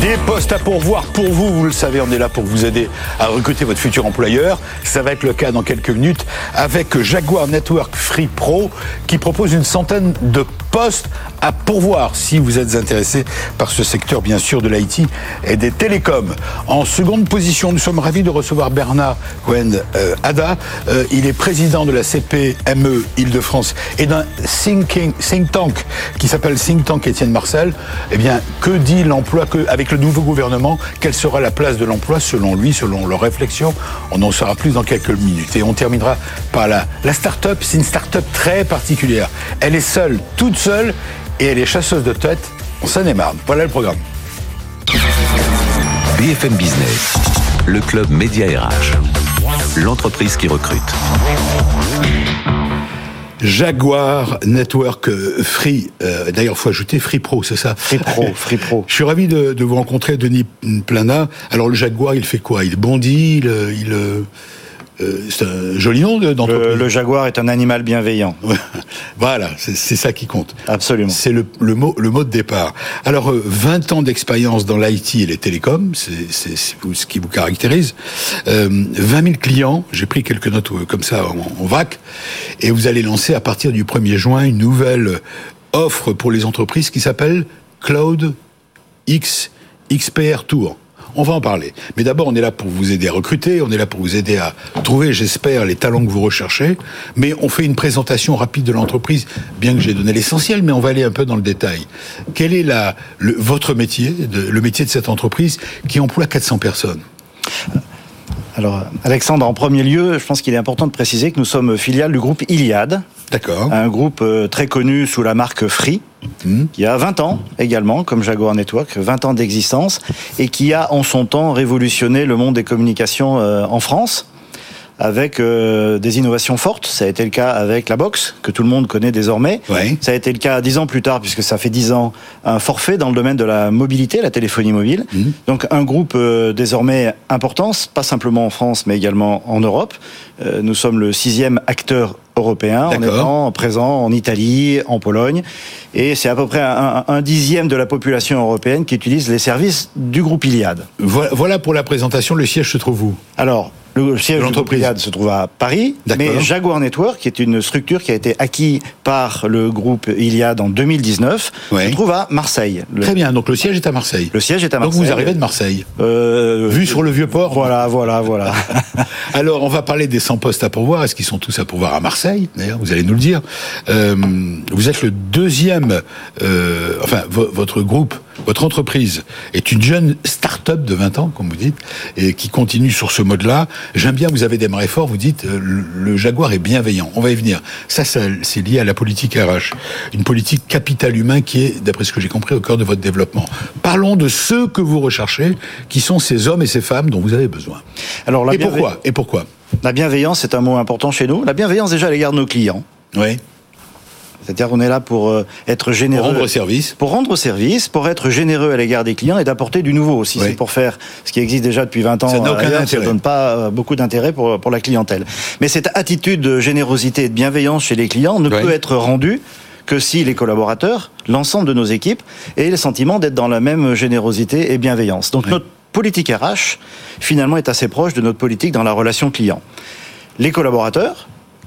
Des postes à pourvoir pour vous, vous le savez, on est là pour vous aider à recruter votre futur employeur. Ça va être le cas dans quelques minutes avec Jaguar Network Free Pro qui propose une centaine de postes à pourvoir si vous êtes intéressé par ce secteur bien sûr de l'IT et des télécoms. En seconde position, nous sommes ravis de recevoir Bernard Cohen euh, Ada. Euh, il est président de la CPME Île-de-France et d'un think, think tank qui s'appelle Think Tank Étienne Marcel. Eh bien, que dit l'emploi que avec le nouveau gouvernement, quelle sera la place de l'emploi selon lui, selon leurs réflexions On en saura plus dans quelques minutes. Et on terminera par la, la start-up. C'est une start-up très particulière. Elle est seule, toute seule, et elle est chasseuse de tête en Seine-et-Marne. Voilà le programme. BFM Business, le club Média RH. L'entreprise qui recrute. Jaguar Network euh, Free. Euh, D'ailleurs, faut ajouter Free Pro, c'est ça Free Pro, Free Pro. Je suis ravi de, de, vous rencontrer, Denis Plana. Alors, le Jaguar, il fait quoi? Il bondit, il, il euh, c'est un joli nom d'entreprise. Le, le, jaguar est un animal bienveillant. voilà, c'est ça qui compte. Absolument. C'est le, le, mot, le mot de départ. Alors, euh, 20 ans d'expérience dans l'IT et les télécoms, c'est ce qui vous caractérise. Euh, 20 000 clients, j'ai pris quelques notes euh, comme ça en, en vac, et vous allez lancer à partir du 1er juin une nouvelle offre pour les entreprises qui s'appelle Cloud X XPR Tour. On va en parler. Mais d'abord, on est là pour vous aider à recruter, on est là pour vous aider à trouver, j'espère, les talents que vous recherchez. Mais on fait une présentation rapide de l'entreprise, bien que j'ai donné l'essentiel, mais on va aller un peu dans le détail. Quel est la, le, votre métier, de, le métier de cette entreprise qui emploie 400 personnes? Alors, Alexandre, en premier lieu, je pense qu'il est important de préciser que nous sommes filiale du groupe Iliad. D'accord. Un groupe très connu sous la marque Free, mmh. qui a 20 ans également, comme Jaguar Network, 20 ans d'existence, et qui a en son temps révolutionné le monde des communications en France avec euh, des innovations fortes. Ça a été le cas avec la box, que tout le monde connaît désormais. Ça a été le cas dix ans plus tard, puisque ça fait dix ans, un forfait dans le domaine de la mobilité, la téléphonie mobile. Mmh. Donc un groupe euh, désormais important, pas simplement en France, mais également en Europe. Euh, nous sommes le sixième acteur européen en étant présent en Italie, en Pologne. Et c'est à peu près un, un, dixième de la population européenne qui utilise les services du groupe Iliad. Voilà pour la présentation. Le siège se trouve où? Alors, le siège de l'entreprise se trouve à Paris, mais Jaguar Network, qui est une structure qui a été acquise par le groupe Iliad en 2019, ouais. se trouve à Marseille. Le... Très bien, donc le siège est à Marseille. Le siège est à Marseille. Donc vous arrivez de Marseille. Euh, Vu sur le vieux port. Voilà, voilà, voilà. Alors on va parler des 100 postes à pourvoir. Est-ce qu'ils sont tous à pourvoir à Marseille? D'ailleurs, vous allez nous le dire. Euh, vous êtes le deuxième, euh, enfin votre groupe, votre entreprise est une jeune start-up de 20 ans, comme vous dites, et qui continue sur ce mode-là. J'aime bien, vous avez démarré fort, vous dites, euh, le Jaguar est bienveillant. On va y venir. Ça, ça c'est lié à la politique RH. Une politique capital humain qui est, d'après ce que j'ai compris, au cœur de votre développement. Parlons de ceux que vous recherchez, qui sont ces hommes et ces femmes dont vous avez besoin. Alors, la et pourquoi Et pourquoi? La bienveillance, c'est un mot important chez nous. La bienveillance, déjà, à l'égard de nos clients. Oui. C'est-à-dire qu'on est là pour euh, être généreux. Pour rendre service. Pour rendre service, pour être généreux à l'égard des clients et d'apporter du nouveau. Si oui. c'est pour faire ce qui existe déjà depuis 20 ans, ça ne donne pas euh, beaucoup d'intérêt pour, pour la clientèle. Mais cette attitude de générosité et de bienveillance chez les clients ne oui. peut être rendue que si les collaborateurs, l'ensemble de nos équipes, aient le sentiment d'être dans la même générosité et bienveillance. Donc oui. notre politique RH, finalement, est assez proche de notre politique dans la relation client. Les collaborateurs,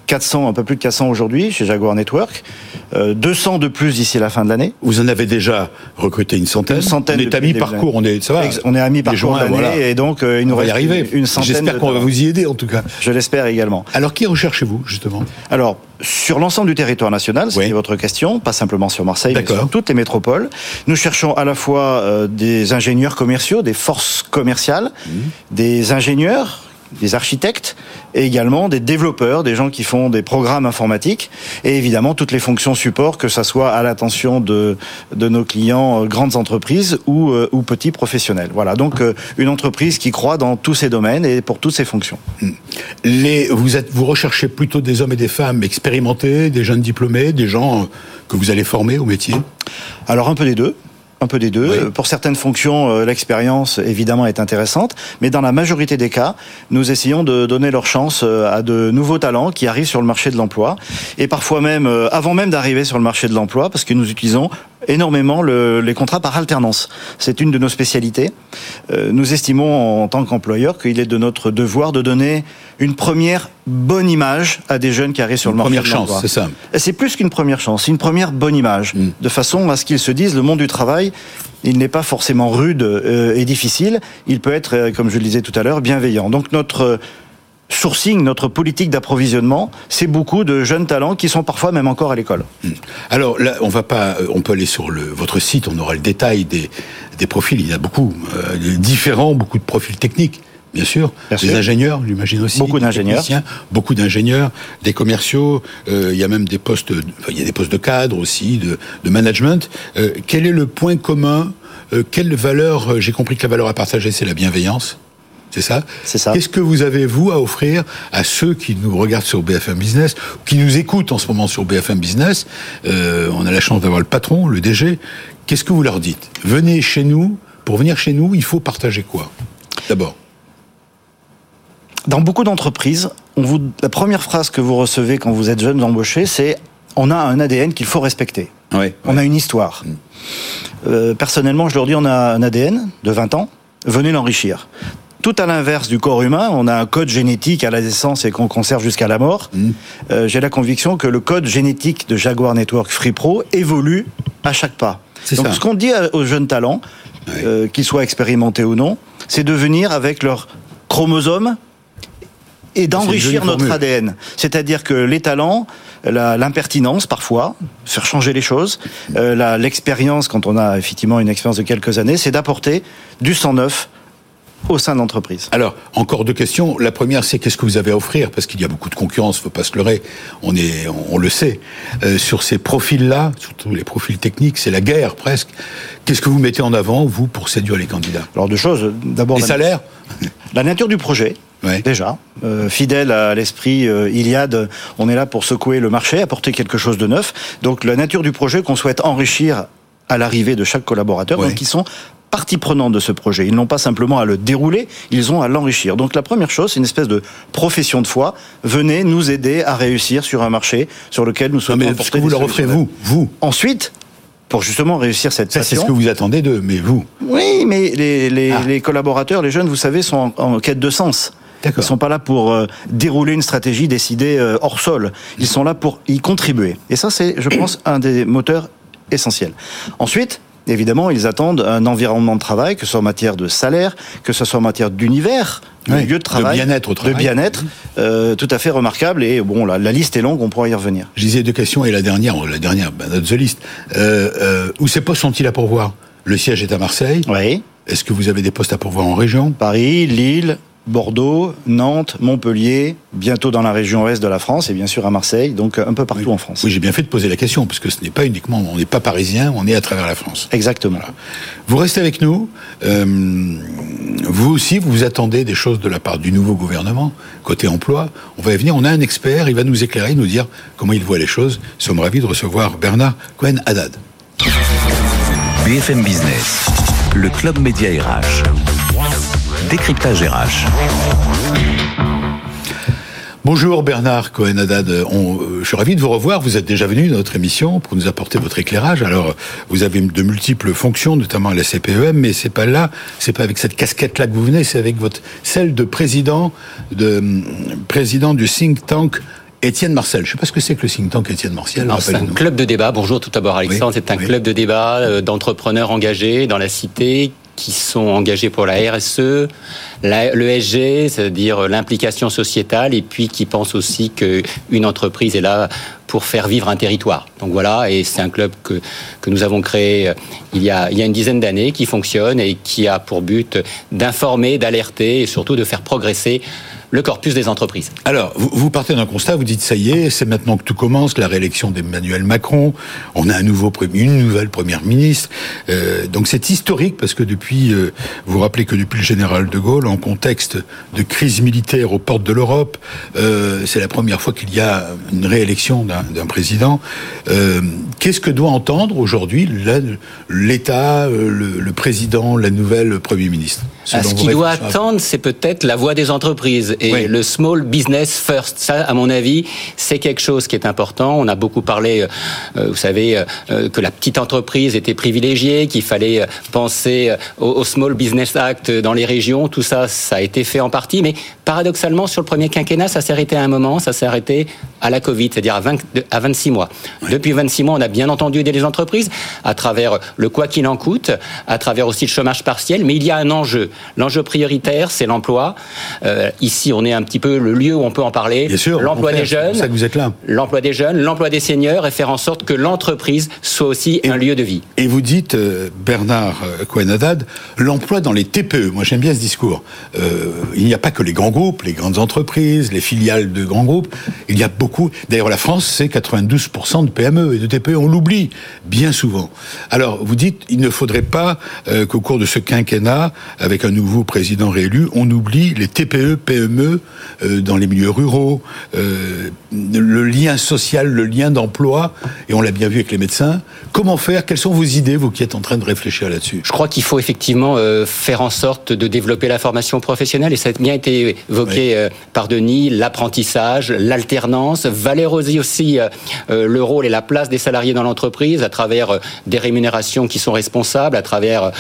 400, un peu plus de 400 aujourd'hui chez Jaguar Network, euh, 200 de plus d'ici la fin de l'année. Vous en avez déjà recruté une centaine. Une centaine. On est à mi-parcours, on est, ça va. On est à mi-parcours l'année voilà. et donc euh, il nous on va reste y arriver. une centaine. J'espère qu'on va vous y aider en tout cas. Je l'espère également. Alors qui recherchez-vous justement? Alors sur l'ensemble du territoire national, c'est oui. votre question, pas simplement sur Marseille, mais sur toutes les métropoles. Nous cherchons à la fois euh, des ingénieurs commerciaux, des forces commerciales, mmh. des ingénieurs des architectes et également des développeurs, des gens qui font des programmes informatiques et évidemment toutes les fonctions support, que ça soit à l'attention de, de nos clients euh, grandes entreprises ou, euh, ou petits professionnels. Voilà, donc euh, une entreprise qui croit dans tous ces domaines et pour toutes ces fonctions. Hmm. Les, vous, êtes, vous recherchez plutôt des hommes et des femmes expérimentés, des jeunes diplômés, des gens que vous allez former au métier? Alors un peu des deux. Un peu des deux. Pour certaines fonctions, euh, l'expérience évidemment est intéressante, mais dans la majorité des cas, nous essayons de donner leur chance euh, à de nouveaux talents qui arrivent sur le marché de l'emploi, et parfois même euh, avant même d'arriver sur le marché de l'emploi, parce que nous utilisons énormément le, les contrats par alternance. C'est une de nos spécialités. Euh, nous estimons en tant qu'employeur qu'il est de notre devoir de donner une première bonne image à des jeunes qui arrivent sur le marché. Première chance, c'est ça. C'est plus qu'une première chance, c'est une première bonne image, mm. de façon à ce qu'ils se disent le monde du travail. Il n'est pas forcément rude euh, et difficile. Il peut être, euh, comme je le disais tout à l'heure, bienveillant. Donc notre sourcing, notre politique d'approvisionnement, c'est beaucoup de jeunes talents qui sont parfois même encore à l'école. Hmm. Alors là, on va pas, euh, on peut aller sur le, votre site, on aura le détail des, des profils. Il y a beaucoup euh, différents, beaucoup de profils techniques. Bien sûr, des ingénieurs, j'imagine aussi. Beaucoup d'ingénieurs. Beaucoup d'ingénieurs, des commerciaux. Euh, il y a même des postes, il y a des postes de cadre aussi, de, de management. Euh, quel est le point commun euh, Quelle valeur J'ai compris que la valeur à partager, c'est la bienveillance. C'est ça C'est ça. Qu'est-ce que vous avez, vous, à offrir à ceux qui nous regardent sur BFM Business, qui nous écoutent en ce moment sur BFM Business euh, On a la chance d'avoir le patron, le DG. Qu'est-ce que vous leur dites? Venez chez nous. Pour venir chez nous, il faut partager quoi? D'abord. Dans beaucoup d'entreprises, vous, la première phrase que vous recevez quand vous êtes jeune embauché, c'est on a un ADN qu'il faut respecter. Oui, on a une histoire. Mm. Euh, personnellement, je leur dis on a un ADN de 20 ans, venez l'enrichir. Tout à l'inverse du corps humain, on a un code génétique à la naissance et qu'on conserve jusqu'à la mort. Mmh. Euh, J'ai la conviction que le code génétique de Jaguar Network Free Pro évolue à chaque pas. Donc ça. ce qu'on dit aux jeunes talents, euh, qu'ils soient expérimentés ou non, c'est de venir avec leur chromosome et d'enrichir notre ADN. C'est-à-dire que les talents, l'impertinence parfois, faire changer les choses, euh, l'expérience quand on a effectivement une expérience de quelques années, c'est d'apporter du sang neuf au sein de l'entreprise. Alors, encore deux questions. La première, c'est qu'est-ce que vous avez à offrir? Parce qu'il y a beaucoup de concurrence, faut pas se leurrer. On est, on, le sait. Euh, sur ces profils-là, surtout les profils techniques, c'est la guerre presque. Qu'est-ce que vous mettez en avant, vous, pour séduire les candidats? Alors, deux choses. D'abord, les salaires? La nature du projet. Ouais. Déjà, euh, fidèle à l'esprit euh, Iliade, on est là pour secouer le marché, apporter quelque chose de neuf. Donc la nature du projet qu'on souhaite enrichir à l'arrivée de chaque collaborateur, ouais. donc qui sont partie prenante de ce projet. Ils n'ont pas simplement à le dérouler, ils ont à l'enrichir. Donc la première chose, c'est une espèce de profession de foi. Venez nous aider à réussir sur un marché sur lequel nous sommes. Mais ce que vous leur offrez vous, vous. Ensuite, pour justement réussir cette Ça, c'est ce que vous attendez d'eux, mais vous. Oui, mais les, les, ah. les, collaborateurs, les jeunes, vous savez, sont en, en quête de sens. Ils ne sont pas là pour euh, dérouler une stratégie décidée euh, hors sol. Ils sont là pour y contribuer. Et ça, c'est, je pense, un des moteurs essentiels. Ensuite, évidemment, ils attendent un environnement de travail, que ce soit en matière de salaire, que ce soit en matière d'univers, de oui, lieu de travail, de bien-être, de bien-être, euh, tout à fait remarquable. Et bon, la, la, liste est longue, on pourra y revenir. Je disais deux questions et la dernière, la dernière, ben, notre the list. Euh, euh, où ces postes sont-ils à pourvoir? Le siège est à Marseille. Oui. Est-ce que vous avez des postes à pourvoir en région? Paris, Lille, Bordeaux, Nantes, Montpellier, bientôt dans la région ouest de la France et bien sûr à Marseille, donc un peu partout oui. en France. Oui, j'ai bien fait de poser la question parce que ce n'est pas uniquement, on n'est pas parisien, on est à travers la France. Exactement. Voilà. Vous restez avec nous. Euh, vous aussi, vous vous attendez des choses de la part du nouveau gouvernement côté emploi. On va y venir. On a un expert, il va nous éclairer, nous dire comment il voit les choses. Nous sommes ravis de recevoir Bernard Cohen Haddad. BFM Business, le club média RH. Décryptage RH. Bonjour Bernard Cohen-Haddad, euh, je suis ravi de vous revoir. Vous êtes déjà venu dans notre émission pour nous apporter votre éclairage. Alors, vous avez de multiples fonctions, notamment à la CPEM, mais c'est pas là, c'est pas avec cette casquette-là que vous venez, c'est avec votre celle de président de président du think tank Étienne Marcel, je ne sais pas ce que c'est que le think tank Étienne Marcel. C'est un club de débat. Bonjour tout d'abord Alexandre. Oui, c'est un oui. club de débat euh, d'entrepreneurs engagés dans la cité qui sont engagés pour la RSE, l'ESG, c'est-à-dire l'implication sociétale, et puis qui pensent aussi qu'une entreprise est là pour faire vivre un territoire. Donc voilà, et c'est un club que, que nous avons créé il y, a, il y a une dizaine d'années, qui fonctionne et qui a pour but d'informer, d'alerter et surtout de faire progresser le corpus des entreprises. Alors, vous, partez d'un constat, vous dites ça y est, c'est maintenant que tout commence, la réélection d'Emmanuel Macron, on a un nouveau une nouvelle première ministre. Euh, donc c'est historique parce que depuis, euh, vous vous rappelez que depuis le général de Gaulle, en contexte de crise militaire aux portes de l'Europe, euh, c'est la première fois qu'il y a une réélection d'un président. Qu'est-ce que doit entendre aujourd'hui l'État, le, président, la nouvelle Premier ministre Ce qu'il doit attendre, c'est peut-être la voix des entreprises et le small business first. Ça, à mon avis, c'est quelque chose qui est important. On a beaucoup parlé, vous savez, que la petite entreprise était privilégiée, qu'il fallait penser au, Small Business Act dans les régions. Tout ça, ça a été fait en partie, mais paradoxalement, sur le premier quinquennat, ça s'est arrêté à un moment, ça s'est arrêté à la Covid, c'est-à-dire à, à 26 mois. Depuis 26 mois, on a bien entendu aider les entreprises à travers le quoi qu'il en coûte, à travers aussi le chômage partiel, mais il y a un enjeu. L'enjeu prioritaire, c'est l'emploi. Euh, ici, on est un petit peu le lieu où on peut en parler. L'emploi des jeunes. ça que vous êtes là. L'emploi des jeunes, l'emploi des seniors et faire en sorte que l'entreprise soit aussi un lieu de vie. Et vous dites, euh, Bernard euh, Cohen-Haddad, l'emploi dans les TPE. Moi, j'aime bien ce discours. Euh, il n'y a pas que les grands groupes, les grandes entreprises, les filiales de grands groupes. Il y a beaucoup. D'ailleurs, la France, c'est 92% de PME et de TPE. On l'oublie bien souvent. Alors, vous dites, il ne faudrait pas qu'au cours de ce quinquennat, avec un nouveau président réélu, on oublie les TPE, PME dans les milieux ruraux, le lien social, le lien d'emploi. Et on l'a bien vu avec les médecins. Comment faire? Quelles sont vos idées, vous qui êtes en train de réfléchir là-dessus? Je crois qu'il faut effectivement euh, faire en sorte de développer la formation professionnelle, et ça a bien été évoqué euh, par Denis, l'apprentissage, l'alternance, valoriser aussi euh, le rôle et la place des salariés dans l'entreprise à travers des rémunérations qui sont responsables, à travers,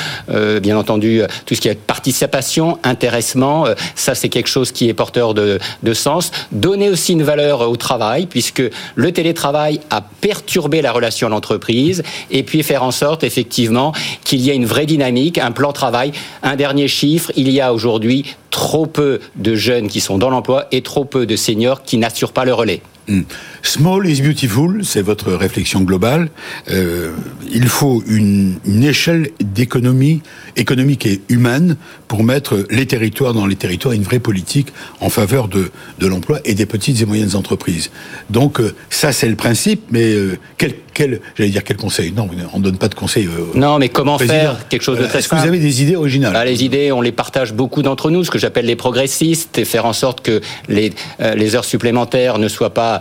bien entendu, tout ce qui est participation, intéressement. ça, c'est quelque chose qui est porteur de, de sens. Donner aussi une valeur au travail, puisque le télétravail a perturbé la relation à l'entreprise et puis faire en sorte effectivement qu'il y ait une vraie dynamique, un plan travail. Un dernier chiffre, il y a aujourd'hui trop peu de jeunes qui sont dans l'emploi et trop peu de seniors qui n'assurent pas le relais. Hmm. Small is beautiful, c'est votre réflexion globale. Euh, il faut une, une échelle d'économie économique et humaine pour mettre les territoires dans les territoires, une vraie politique en faveur de, de l'emploi et des petites et moyennes entreprises. Donc euh, ça c'est le principe, mais euh, quel, quel j'allais dire quel conseil? Non, on ne donne pas de conseil. non, mais comment faire quelque chose de très Est-ce que vous avez des idées originales? Bah, Les idées, on les partage beaucoup d'entre nous, ce que j'appelle les progressistes, et faire en sorte que les, les heures supplémentaires ne soient pas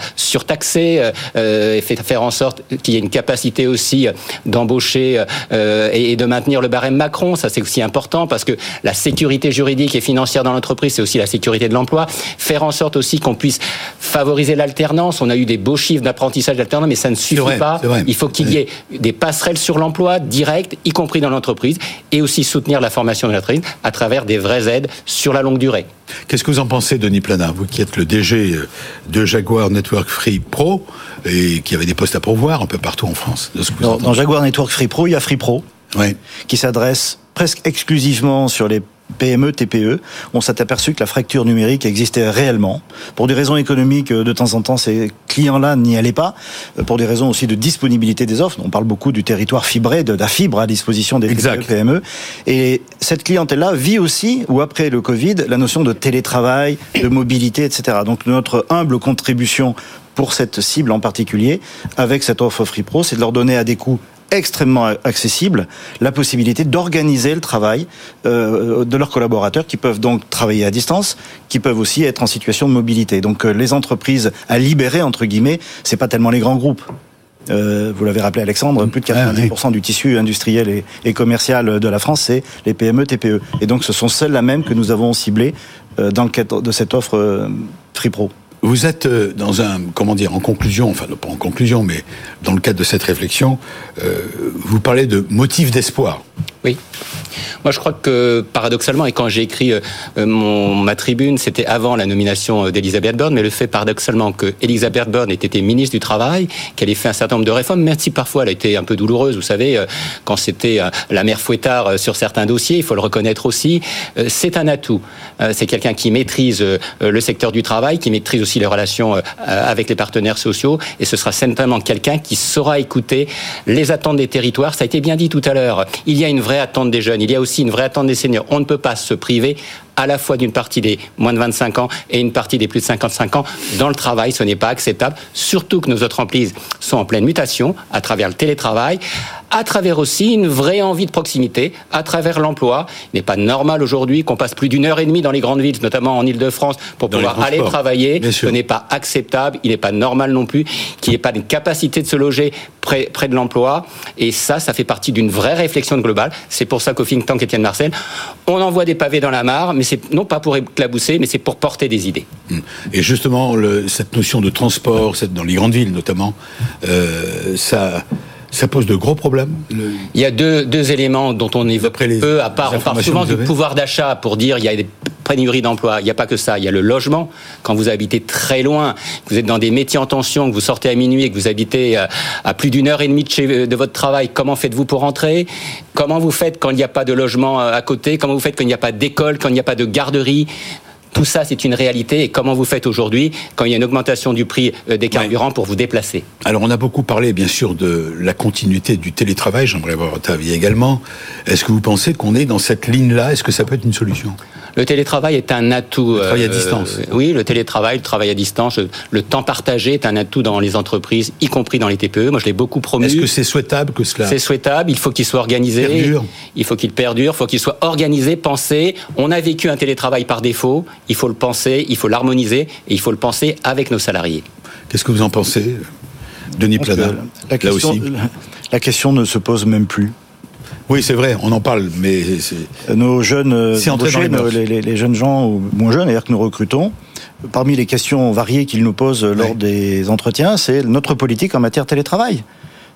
surtaxer, euh, euh, et faire en sorte qu'il y ait une capacité aussi d'embaucher euh, et de maintenir le barème Macron. Ça, c'est aussi important parce que la sécurité juridique et financière dans l'entreprise, c'est aussi la sécurité de l'emploi. Faire en sorte aussi qu'on puisse favoriser l'alternance. On a eu des beaux chiffres d'apprentissage d'alternance, mais ça ne suffit pas. Il faut qu'il y ait des passerelles sur l'emploi direct, y compris dans l'entreprise, et aussi soutenir la formation de l'entreprise à travers des vraies aides sur la longue durée. Qu'est-ce que vous en pensez, Denis Planard, vous qui êtes le DG de Jaguar Network Free Pro et qui avait des postes à pourvoir un peu partout en France dans, Jaguar Network Free Pro, il y a Free Pro, qui s'adresse presque exclusivement sur les PME, TPE, on s'est aperçu que la fracture numérique existait réellement. Pour des raisons économiques, de temps en temps, ces clients-là n'y allaient pas. Pour des raisons aussi de disponibilité des offres. On parle beaucoup du territoire fibré, de la fibre à disposition des TPE, PME. Et cette clientèle-là vit aussi, ou après le Covid, la notion de télétravail, de mobilité, etc. Donc notre humble contribution pour cette cible en particulier, avec cette offre Free Pro, c'est de leur donner à des coûts extrêmement accessibles la possibilité d'organiser le travail euh, de leurs collaborateurs qui peuvent donc travailler à distance, qui peuvent aussi être en situation de mobilité. Donc euh, les entreprises à libérer entre guillemets, c'est pas tellement les grands groupes. Euh, vous l'avez rappelé Alexandre, plus de 90% du tissu industriel et, et, commercial de la France, c'est les PME, TPE. Et donc ce sont celles-là même que nous avons ciblées dans le cadre de cette offre Free Pro. Vous êtes euh, dans un, comment dire, en conclusion, enfin pas en conclusion, mais dans le cadre de cette réflexion, euh, vous parlez de motifs d'espoir. Oui. Moi, je crois que paradoxalement, et quand j'ai écrit euh, mon, ma tribune, c'était avant la nomination d'Elisabeth Borne, mais le fait paradoxalement que Elisabeth Borne ait été ministre du Travail, qu'elle ait fait un certain nombre de réformes, même si parfois elle a été un peu douloureuse, vous savez, quand c'était la mère fouettard sur certains dossiers, il faut le reconnaître aussi, c'est un atout. C'est quelqu'un qui maîtrise le secteur du travail, qui maîtrise aussi les relations avec les partenaires sociaux, et ce sera certainement quelqu'un qui saura écouter les attentes des territoires. Ça a été bien dit tout à l'heure. Il y a une vraie attente des jeunes, il y a aussi une vraie attente des seniors. On ne peut pas se priver à la fois d'une partie des moins de 25 ans et une partie des plus de 55 ans dans le travail. Ce n'est pas acceptable, surtout que nos autres entreprises sont en pleine mutation à travers le télétravail, à travers aussi une vraie envie de proximité, à travers l'emploi. Il n'est pas normal aujourd'hui qu'on passe plus d'une heure et demie dans les grandes villes, notamment en Ile-de-France, pour pouvoir aller travailler. Ce n'est pas acceptable. Il n'est pas normal non plus qu'il n'y ait pas de capacité de se loger près, près de l'emploi. Et ça, ça fait partie d'une vraie réflexion globale. C'est pour ça qu'au think tank Étienne Marcel, on envoie des pavés dans la mare, mais c'est non pas pour éclabousser, mais c'est pour porter des idées. Hum. Et justement, le, cette notion de transport, dans les grandes villes notamment, euh, ça ça pose de gros problèmes Il y a deux, deux éléments dont on évoque les, peu, à part, on parle souvent du pouvoir d'achat pour dire il y a des pénuries d'emploi. Il n'y a pas que ça. Il y a le logement. Quand vous habitez très loin, que vous êtes dans des métiers en tension, que vous sortez à minuit et que vous habitez euh, à plus d'une heure et demie de, chez, de votre travail, comment faites-vous pour rentrer? Comment vous faites quand il n'y a pas de logement euh, à côté? Comment vous faites quand il n'y a pas d'école, quand il n'y a pas de garderie? Tout ça, c'est une réalité. Et comment vous faites aujourd'hui quand il y a une augmentation du prix euh, des carburants pour vous déplacer? Alors, on a beaucoup parlé, bien sûr, de la continuité du télétravail. J'aimerais avoir votre avis également. Est-ce que vous pensez qu'on est dans cette ligne-là? Est-ce que ça peut être une solution? Le télétravail est un atout. Le travail à euh, distance. oui, le télétravail, le travail à distance, le temps partagé est un atout dans les entreprises, y compris dans les TPE. Moi, je l'ai beaucoup promu. Est-ce que c'est souhaitable que cela C'est souhaitable. Il faut qu'il soit organisé. Perdure. Il faut qu'il perdure. Il faut qu'il soit organisé, pensé. On a vécu un télétravail par défaut. Il faut le penser, il faut l'harmoniser et il faut le penser avec nos salariés. Qu'est-ce que vous en pensez, Denis la question, la question ne se pose même plus. Oui, c'est vrai, on en parle, mais nos jeunes, les, les, jeunes gens ou moins jeunes, d'ailleurs que nous recrutons, parmi les questions variées qu'ils nous posent lors des entretiens, c'est notre politique en matière de télétravail.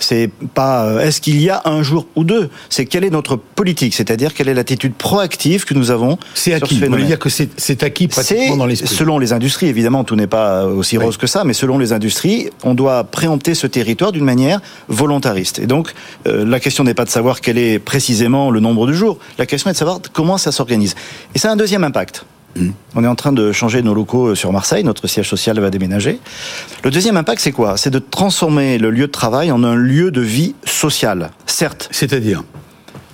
C'est pas euh, est-ce qu'il y a un jour ou deux. C'est quelle est notre politique, c'est-à-dire quelle est l'attitude proactive que nous avons. C'est acquis. Vous voulez dire que c'est acquis pratiquement dans l'esprit. Selon les industries, évidemment, tout n'est pas aussi rose que ça, mais selon les industries, on doit préempter ce territoire d'une manière volontariste. Et donc, euh, la question n'est pas de savoir quel est précisément le nombre de jours. La question est de savoir comment ça s'organise. Et ça a un deuxième impact. Mm. On est en train de changer nos locaux euh, sur Marseille, notre siège social va déménager. Le deuxième impact, c'est quoi? C'est de transformer le lieu de travail en un lieu de vie sociale, certes. C'est-à-dire?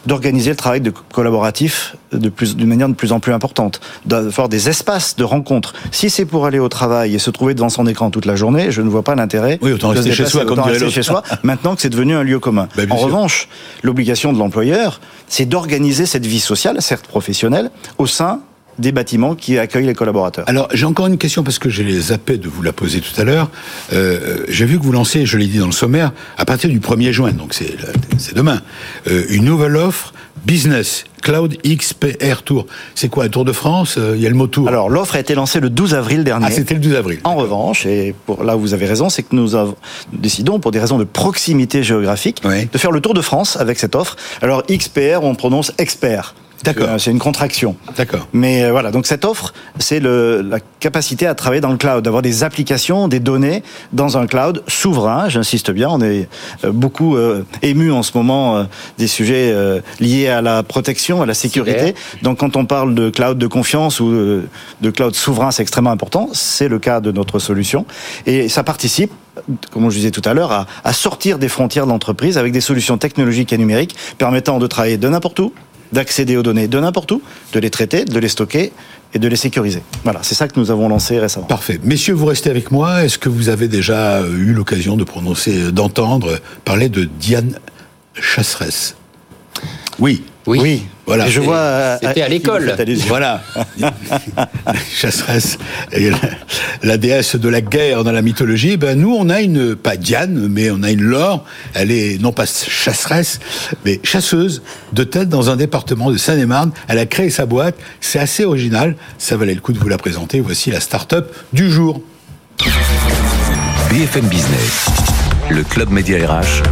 D'organiser le travail de collaboratif d'une manière de plus en plus importante, d'avoir des espaces de rencontre. Si c'est pour aller au travail et se trouver devant son écran toute la journée, je ne vois pas l'intérêt. Oui, autant rester chez soi, comme rester chez soi. Maintenant que c'est devenu un lieu commun. Bah, en revanche, l'obligation de l'employeur, c'est d'organiser cette vie sociale, certes professionnelle, au sein des bâtiments qui accueillent les collaborateurs. Alors j'ai encore une question parce que j'ai zappé de vous la poser tout à l'heure. Euh, j'ai vu que vous lancez, je l'ai dit dans le sommaire, à partir du 1er juin, donc c'est demain, euh, une nouvelle offre business. Cloud XPR Tour. C'est quoi, un Tour de France euh, Il y a le mot Tour. Alors, l'offre a été lancée le 12 avril dernier. Ah, c'était le 12 avril. En revanche, et pour, là où vous avez raison, c'est que nous avons, décidons, pour des raisons de proximité géographique, de faire le Tour de France avec cette offre. Alors, XPR, on prononce expert. D'accord. Euh, c'est une contraction. D'accord. Mais euh, voilà, donc cette offre, c'est la capacité à travailler dans le cloud, d'avoir des applications, des données dans un cloud souverain. J'insiste bien, on est euh, beaucoup ému en ce moment des sujets liés à la protection, à la sécurité. Donc quand on parle de cloud de confiance ou de cloud souverain, c'est extrêmement important. C'est le cas de notre solution et ça participe comme je disais tout à l'heure, à, à sortir des frontières de l'entreprise avec des solutions technologiques et numériques permettant de travailler de n'importe où, d'accéder aux données de n'importe où, de les traiter, de les stocker et de les sécuriser. Voilà, c'est ça que nous avons lancé récemment. Parfait. Messieurs, vous restez avec moi. Est-ce que vous avez déjà eu l'occasion de prononcer, d'entendre parler de Diane Chasseresse? Oui. Oui. Voilà. je vois. C'était à l'école. Voilà. Chasseresse, la, déesse de la guerre dans la mythologie. Ben nous, on a une pas Diane, mais on a une Laure. Elle est non pas chasseresse, mais chasseuse de tête dans un département de Seine-et-Marne. Elle a créé sa boîte. C'est assez original. Ça valait le coup de vous la présenter. Voici la start-up du jour. BFM Business, le club média RH,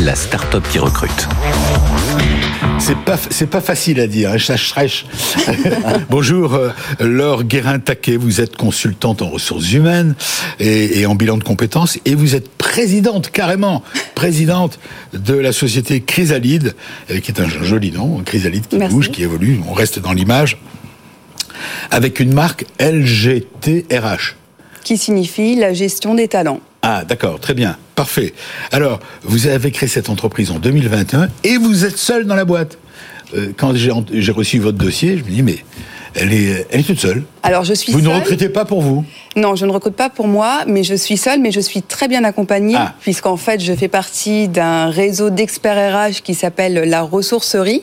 la start-up qui recrute. C'est pas, c'est pas facile à dire. Hein, Bonjour, euh, Laure Guérin-Taquet. Vous êtes consultante en ressources humaines et, en bilan de compétences et vous êtes présidente, carrément, présidente de la société Chrysalide, euh, qui est un joli nom, Chrysalide qui bouge, qui évolue. On reste dans l'image. Avec une marque LGTRH. Qui signifie la gestion des talents. Ah, d'accord, très bien, parfait. Alors, vous avez créé cette entreprise en 2021 et vous êtes seul dans la boîte. Euh, quand j'ai reçu votre dossier, je me dis, mais elle est, elle est toute seule. Alors je suis Vous seule. ne recrutez pas pour vous Non, je ne recrute pas pour moi, mais je suis seule, mais je suis très bien accompagnée, Ah. puisqu'en fait, je fais partie d'un réseau d'experts RH qui s'appelle la ressourcerie,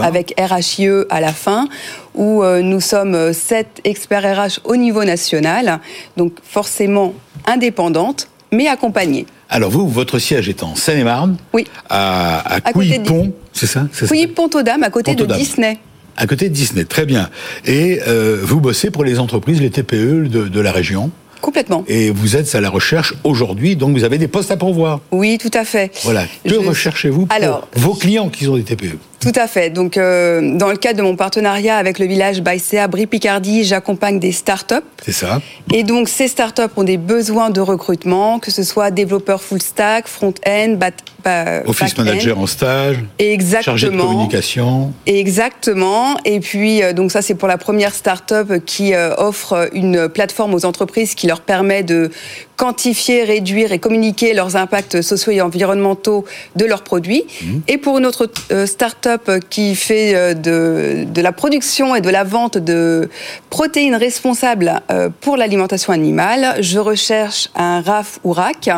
avec RHIE à la fin, où euh, nous sommes euh, sept experts RH au niveau national, donc forcément indépendantes, mais accompagnées. Alors vous, votre siège est en Seine-et-Marne, Oui. à, à, À Couilly-Pont, c'est ça c'est ça Oui, Pont-aux-Dames, à côté de. Disney. À côté de Disney, très bien. Et euh, vous bossez pour les entreprises, les TPE de, de la région. Complètement. Et vous êtes à la recherche aujourd'hui, donc vous avez des postes à pourvoir. Oui, tout à fait. Voilà. Que Je- recherchez-vous pour Alors, vos clients qui sont des TPE Tout à fait. Donc, euh, dans le cadre de mon partenariat avec le village Baïséa Brie-Picardie, j'accompagne des startups. C'est ça Et donc, ces startups ont des besoins de recrutement, que ce soit développeurs full stack, front-end, Office manager en stage, Exactement. chargé de communication. Exactement. Et puis, euh, donc ça, c'est pour la première start-up qui euh, offre une plateforme aux entreprises qui leur permet de quantifier, réduire et communiquer leurs impacts sociaux et environnementaux de leurs produits. Et pour une autre euh, start-up qui fait euh, de, de la production et de la vente de protéines responsables euh, pour l'alimentation animale, je recherche un RAF ou RAC,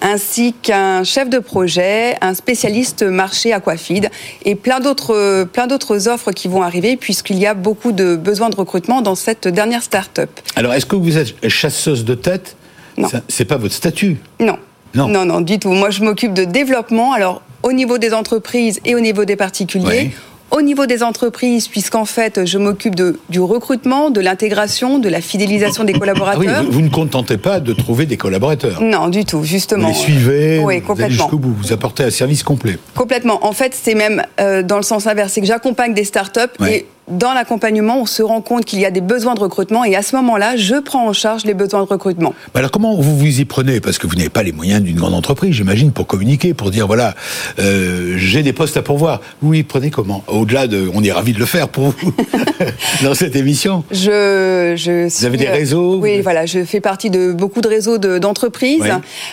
ainsi qu'un chef de projet, un spécialiste marché aquafeed et plein d'autres plein d'autres offres qui vont arriver puisqu'il y a beaucoup de besoins de recrutement dans cette dernière start-up. Alors, est-ce que vous êtes chasseuse de tête? Non. C'est pas votre statut? Non. Non. non, non, du tout. Moi, je m'occupe de développement, alors au niveau des entreprises et au niveau des particuliers. Oui. Au niveau des entreprises, puisqu'en fait, je m'occupe du recrutement, de l'intégration, de la fidélisation des Ah oui, collaborateurs. vous, vous ne contentez pas de trouver des collaborateurs. Non, du tout, Vous justement. les suivez, Oui, vous allez complètement. jusqu'au bout, vous apportez un service complet. Complètement. En fait, c'est même euh, dans le sens inverse, c'est que j'accompagne des startups Ouais. et dans l'accompagnement, on se rend compte qu'il y a des besoins de recrutement et à ce moment-là, je prends en charge les besoins de recrutement. Mais alors comment vous vous y prenez? Parce que vous n'avez pas les moyens d'une grande entreprise, j'imagine, pour communiquer, pour dire voilà, euh, j'ai des postes à pourvoir. Vous y prenez comment? Au-delà de, on est ravi de le faire pour vous dans cette émission. Je, je suis- avez des réseaux Oui, Vous- voilà, je fais partie de beaucoup de réseaux de- d'entreprises. Oui.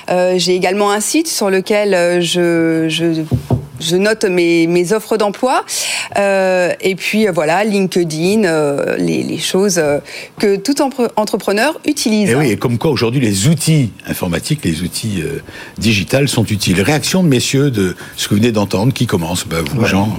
Euh, J'ai également un site sur lequel euh, je, je, je note mes, mes offres d'emploi. Euh, et puis euh, LinkedIn, euh, les, les choses euh, que tout entrepreneur utilise. Et Eh oui, et comme quoi aujourd'hui les outils informatiques, les outils euh, digitales sont utiles. Réaction de messieurs de ce que vous venez d'entendre, qui commence? Bah, Vous, Jean?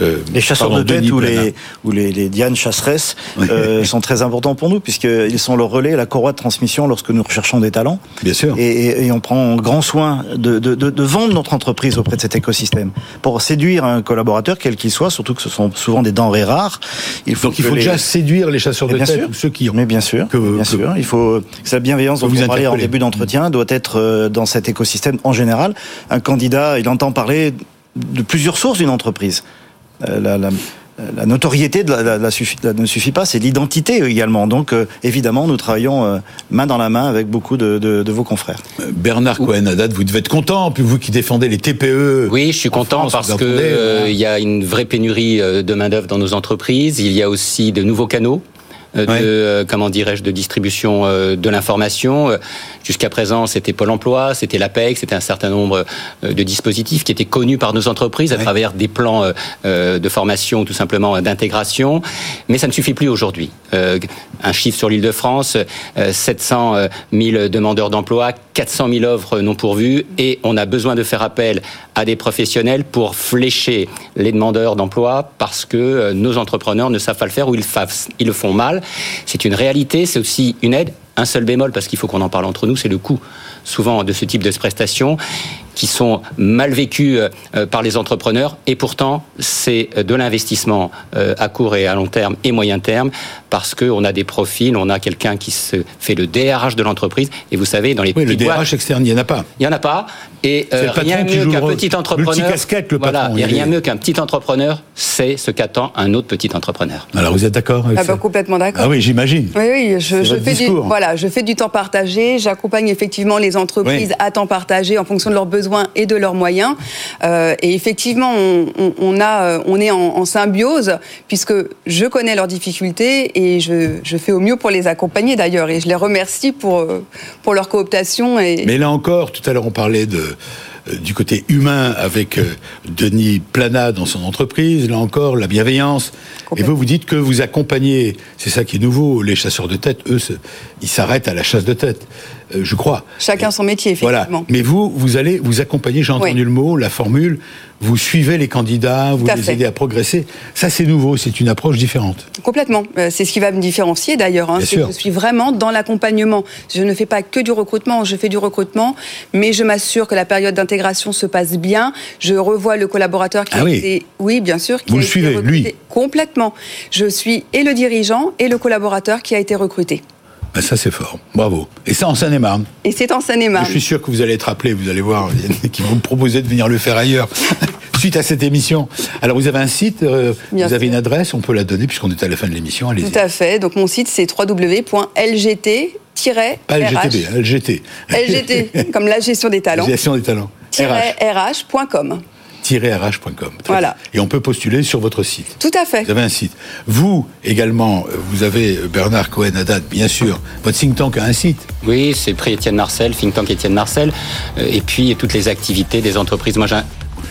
Euh, Les chasseurs pardon, de tête ou les, ou les, les Diane chasseresses euh, sont très importants pour nous puisqu'ils sont le relais, la courroie de transmission lorsque nous recherchons des talents. Bien sûr. Et, et- et on prend grand soin de, de, de, de vendre notre entreprise auprès de cet écosystème. Pour séduire un collaborateur, quel qu'il soit, surtout que ce sont souvent des denrées rares, il faut Donc il faut les- déjà séduire les chasseurs Mais de tête sûr. ou ceux qui ont. Mais bien sûr, que- bien que- sûr. Il faut que sa bienveillance dont vous vous parliez en début d'entretien doit être euh, dans cet écosystème en général. Un candidat, il entend parler de plusieurs sources d'une entreprise. Euh, la, la- la notoriété de la, la- la suffi- la- ne suffit pas, c'est l'identité également. Donc, euh, évidemment, nous travaillons euh, main dans la main avec beaucoup de, de- de vos confrères. Bernard Cohen-Haddad, vous devez être content, puis vous qui défendez les TPE. Oui, je suis en content France, parce que entendez, euh, il y a une vraie pénurie de main d'œuvre dans nos entreprises. Il y a aussi de nouveaux canaux. Euh, De Ouais. euh, comment dirais-je de distribution euh, de l'information. Jusqu'à présent, c'était Pôle Emploi, c'était l'APEC, c'était un certain nombre de dispositifs qui étaient connus par nos entreprises à Ouais. travers des plans de formation, tout simplement d'intégration. Mais ça ne suffit plus aujourd'hui. Un chiffre sur l'Île-de-France euh, 700 000 demandeurs d'emploi, 400 000 offres non pourvues, et on a besoin de faire appel à des professionnels pour flécher les demandeurs d'emploi parce que nos entrepreneurs ne savent pas le faire ou ils le font mal. C'est une réalité, c'est aussi une aide. Un seul bémol, parce qu'il faut qu'on en parle entre nous, c'est le coût souvent de ce type de prestations qui sont mal vécues euh, euh, par les entrepreneurs et pourtant c'est euh, de l'investissement à court et à long terme et moyen terme parce qu'on a des profils, on a quelqu'un qui se fait le DRH de l'entreprise et vous savez dans les Oui, le petites boîtes, DRH externe, il n'y en a pas. il n'y en a pas. Et C'est euh, le patron rien qui mieux qu'un petit entrepreneur. Le voilà, patron, il n'y a il est- rien mieux qu'un petit entrepreneur, c'est ce qu'attend un autre petit entrepreneur. Alors vous êtes d'accord avec Ah ça? bah, complètement d'accord. Ah oui, j'imagine. Oui, oui, je, fais du, voilà, je fais du temps partagé. J'accompagne effectivement les entreprises Oui. à temps partagé en fonction de leurs besoins et de leurs moyens. Euh, et effectivement, on, on- on a, euh, on est en, en symbiose puisque je connais leurs difficultés et je, je fais au mieux pour les accompagner d'ailleurs. Et je les remercie pour euh, pour leur cooptation et Mais là encore, tout à l'heure, on parlait de du côté humain avec Denis Plana dans son entreprise, là encore, la bienveillance. Et vous, vous dites que vous accompagnez, c'est ça qui est nouveau, les chasseurs de tête, eux, ils s'arrêtent à la chasse de tête. Euh, je crois. Chacun son métier, effectivement. Voilà. Mais vous, vous allez vous accompagner, j'ai entendu le mot, la formule, vous suivez les candidats, vous les aidez à progresser. Ça, c'est nouveau, c'est une approche différente. Complètement. Euh, c'est ce qui va me différencier d'ailleurs. Hein. Je suis vraiment dans l'accompagnement. Je ne fais pas que du recrutement, je fais du recrutement, mais je m'assure que la période d'intégration se passe bien. Je revois le collaborateur qui ah a oui. été... Oui, bien sûr. Qui vous le suivez, lui Complètement. Je suis et le dirigeant et le collaborateur qui a été recruté. Ben ça, c'est fort. Bravo. Et ça, en Seine-et-Marne. Et c'est en Seine-et-Marne. Je suis sûr que vous allez être appelé, vous allez voir, qui vont me proposer de venir le faire ailleurs, suite à cette émission. Alors, vous avez un site, euh, vous avez une adresse, on peut la donner puisqu'on est à la fin de l'émission. Tout à fait. Donc, mon site, c'est www.lgt. Pas LGTB, LGT. LGT, comme la gestion des talents. La gestion des talents. RH.com rh.com. Voilà. Et on peut postuler sur votre site. Tout à fait. Vous avez un site. Vous, également, vous avez Bernard Cohen-Haddad, bien sûr. Votre think tank a un site. Oui, c'est Prix Étienne Marcel, think tank Étienne Marcel. Euh, et puis, toutes les activités des entreprises. Moi,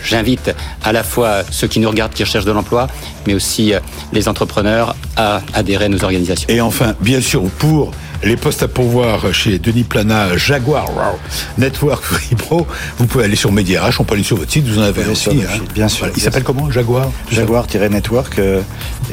j'invite à la fois ceux qui nous regardent, qui recherchent de l'emploi, mais aussi euh, les entrepreneurs à adhérer à nos organisations. Et enfin, bien sûr, pour les postes à pourvoir chez Denis Plana, Jaguar Network Free Pro, vous pouvez aller sur MediaRH, on peut aller sur votre site, vous en avez aussi. Hein. bien sûr. Il s'appelle comment Jaguar? Jaguar-Network. Euh,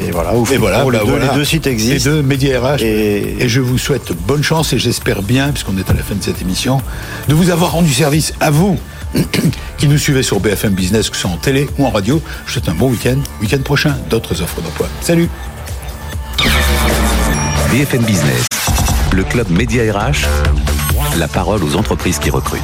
et voilà, et voilà, bah les, deux, sites existent. Les deux, MediaRH. Et... et je vous souhaite bonne chance et j'espère bien, puisqu'on est à la fin de cette émission, de vous avoir rendu service à vous qui nous suivez sur BFM Business, que ce soit en télé ou en radio. Je vous souhaite un bon week-end. Week-end prochain, d'autres offres d'emploi. Salut BFM Business le club Média RH, la parole aux entreprises qui recrutent.